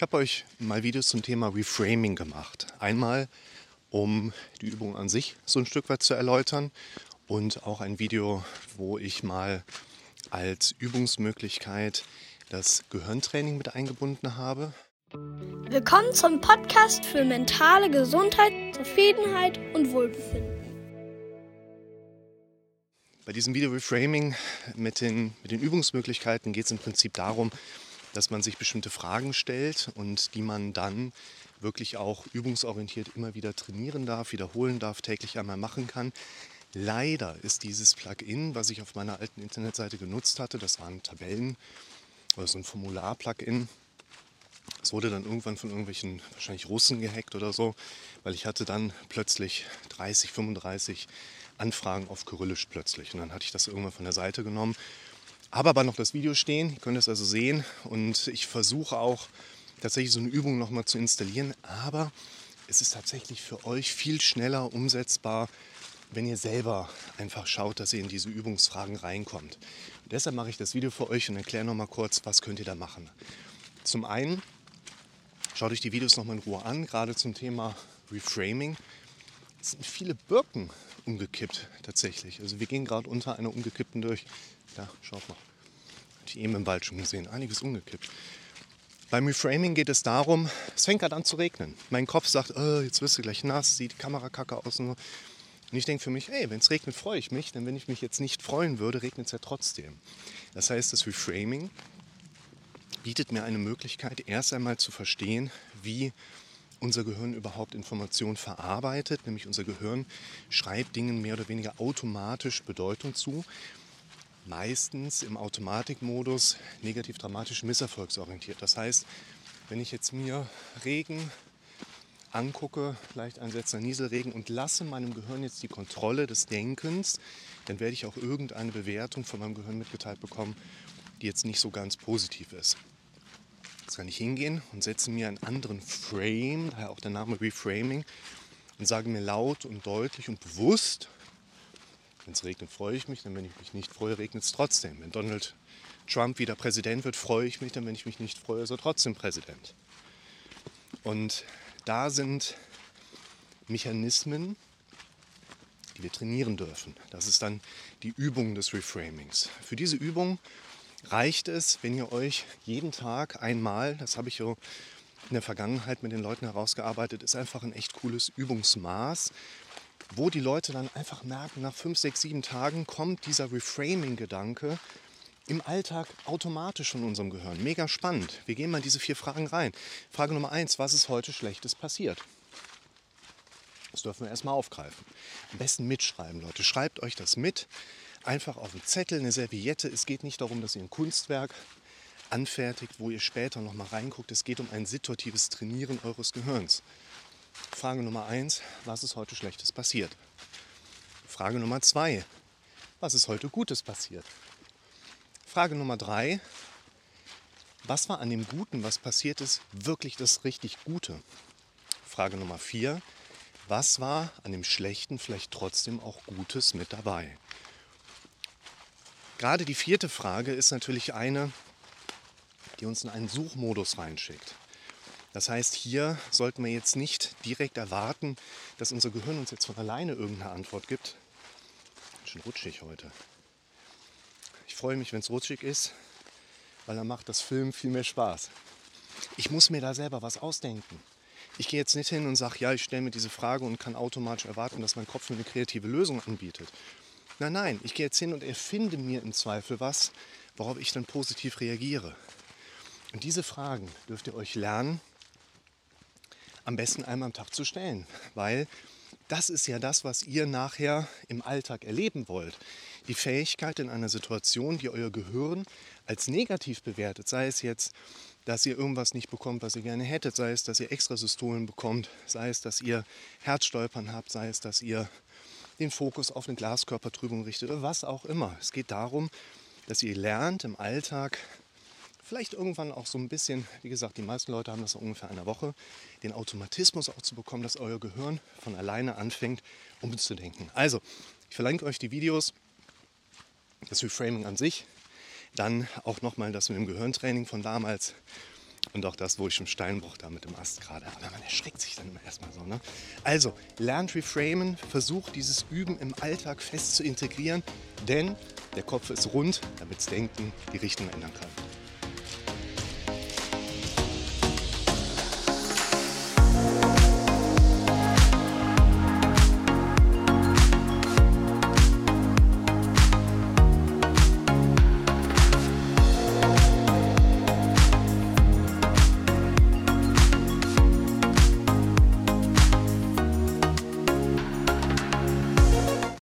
Ich habe euch mal Videos zum Thema Reframing gemacht. Einmal, um die Übung an sich so ein Stück weit zu erläutern und auch ein Video, wo ich mal als Übungsmöglichkeit das Gehirntraining mit eingebunden habe. Willkommen zum Podcast für mentale Gesundheit, Zufriedenheit und Wohlbefinden. Bei diesem Video Reframing mit den, mit den Übungsmöglichkeiten geht es im Prinzip darum, dass man sich bestimmte Fragen stellt und die man dann wirklich auch übungsorientiert immer wieder trainieren darf, wiederholen darf, täglich einmal machen kann. Leider ist dieses Plugin, was ich auf meiner alten Internetseite genutzt hatte, das waren Tabellen oder so ein Formular-Plugin. Es wurde dann irgendwann von irgendwelchen wahrscheinlich Russen gehackt oder so, weil ich hatte dann plötzlich 30, 35 Anfragen auf Kyrillisch plötzlich. Und dann hatte ich das irgendwann von der Seite genommen habe aber noch das Video stehen, ihr könnt es also sehen und ich versuche auch tatsächlich so eine Übung nochmal zu installieren, aber es ist tatsächlich für euch viel schneller umsetzbar, wenn ihr selber einfach schaut, dass ihr in diese Übungsfragen reinkommt. Und deshalb mache ich das Video für euch und erkläre nochmal kurz, was könnt ihr da machen. Zum einen schaut euch die Videos nochmal in Ruhe an, gerade zum Thema Reframing. Es sind viele Birken umgekippt tatsächlich. Also wir gehen gerade unter einer umgekippten durch. Da, schaut mal. Hatte ich eben im Wald schon gesehen. Einiges umgekippt. Beim Reframing geht es darum, es fängt gerade an zu regnen. Mein Kopf sagt, oh, jetzt wirst du gleich nass, sieht die Kamera kacke aus und ich denke für mich, ey, wenn es regnet, freue ich mich. Denn wenn ich mich jetzt nicht freuen würde, regnet es ja trotzdem. Das heißt, das Reframing bietet mir eine Möglichkeit, erst einmal zu verstehen, wie unser Gehirn überhaupt Informationen verarbeitet. Nämlich unser Gehirn schreibt Dingen mehr oder weniger automatisch Bedeutung zu meistens im Automatikmodus negativ dramatisch misserfolgsorientiert. Das heißt, wenn ich jetzt mir Regen angucke, leicht einsetzender Nieselregen und lasse meinem Gehirn jetzt die Kontrolle des Denkens, dann werde ich auch irgendeine Bewertung von meinem Gehirn mitgeteilt bekommen, die jetzt nicht so ganz positiv ist. Jetzt kann ich hingehen und setze mir einen anderen Frame, daher auch der Name Reframing, und sage mir laut und deutlich und bewusst, wenn es regnet, freue ich mich. Dann, wenn ich mich nicht freue, regnet es trotzdem. Wenn Donald Trump wieder Präsident wird, freue ich mich. Dann, wenn ich mich nicht freue, ist er trotzdem Präsident. Und da sind Mechanismen, die wir trainieren dürfen. Das ist dann die Übung des Reframings. Für diese Übung reicht es, wenn ihr euch jeden Tag einmal, das habe ich so in der Vergangenheit mit den Leuten herausgearbeitet, ist einfach ein echt cooles Übungsmaß, wo die Leute dann einfach merken, nach fünf, sechs, sieben Tagen kommt dieser Reframing-Gedanke im Alltag automatisch von unserem Gehirn. Mega spannend. Wir gehen mal diese vier Fragen rein. Frage Nummer eins, was ist heute Schlechtes passiert? Das dürfen wir erstmal aufgreifen. Am besten mitschreiben, Leute. Schreibt euch das mit. Einfach auf einen Zettel, eine Serviette. Es geht nicht darum, dass ihr ein Kunstwerk anfertigt, wo ihr später nochmal reinguckt. Es geht um ein situatives Trainieren eures Gehirns. Frage Nummer eins, was ist heute Schlechtes passiert? Frage Nummer zwei, was ist heute Gutes passiert? Frage Nummer drei, was war an dem Guten, was passiert ist, wirklich das richtig Gute? Frage Nummer vier, was war an dem Schlechten vielleicht trotzdem auch Gutes mit dabei? Gerade die vierte Frage ist natürlich eine, die uns in einen Suchmodus reinschickt. Das heißt, hier sollten wir jetzt nicht direkt erwarten, dass unser Gehirn uns jetzt von alleine irgendeine Antwort gibt. Schon rutschig heute. Ich freue mich, wenn es rutschig ist, weil dann macht das Film viel mehr Spaß. Ich muss mir da selber was ausdenken. Ich gehe jetzt nicht hin und sage, ja, ich stelle mir diese Frage und kann automatisch erwarten, dass mein Kopf mir eine kreative Lösung anbietet. Nein, nein, ich gehe jetzt hin und erfinde mir im Zweifel was, worauf ich dann positiv reagiere. Und diese Fragen dürft ihr euch lernen, am besten einmal am Tag zu stellen, weil das ist ja das, was ihr nachher im Alltag erleben wollt. Die Fähigkeit in einer Situation, die euer Gehirn als negativ bewertet, sei es jetzt, dass ihr irgendwas nicht bekommt, was ihr gerne hättet, sei es, dass ihr Extrasystolen bekommt, sei es, dass ihr Herzstolpern habt, sei es, dass ihr den Fokus auf eine Glaskörpertrübung richtet oder was auch immer. Es geht darum, dass ihr lernt im Alltag vielleicht irgendwann auch so ein bisschen, wie gesagt, die meisten Leute haben das ungefähr eine Woche, den Automatismus auch zu bekommen, dass euer Gehirn von alleine anfängt, umzudenken. Also, ich verlinke euch die Videos, das Reframing an sich, dann auch nochmal das mit dem Gehirntraining von damals. Und auch das, wo ich im Steinbruch da mit dem Ast gerade. Aber man erschreckt sich dann immer erstmal so. Ne? Also, lernt Reframen, versucht dieses Üben im Alltag fest zu integrieren, denn der Kopf ist rund, damit das Denken die Richtung ändern kann.